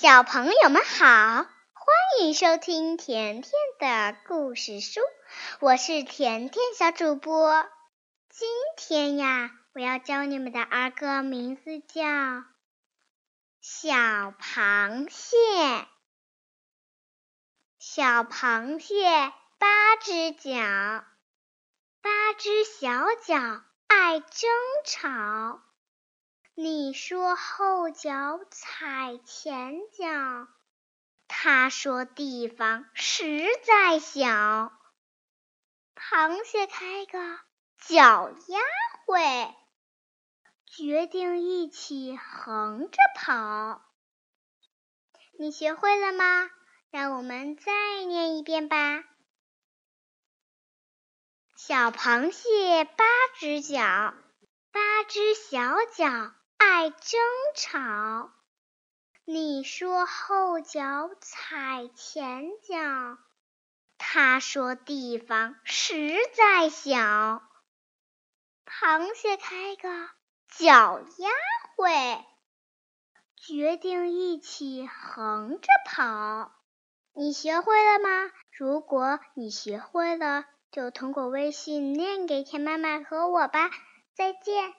小朋友们好，欢迎收听甜甜的故事书，我是甜甜小主播。今天呀，我要教你们的儿歌名字叫《小螃蟹》。小螃蟹八只脚，八只小脚爱争吵。你说后脚踩前脚，他说地方实在小。螃蟹开个脚丫会，决定一起横着跑。你学会了吗？让我们再念一遍吧。小螃蟹八只脚，八只小脚。爱争吵，你说后脚踩前脚，他说地方实在小。螃蟹开个脚丫会，决定一起横着跑。你学会了吗？如果你学会了，就通过微信念给田妈妈和我吧。再见。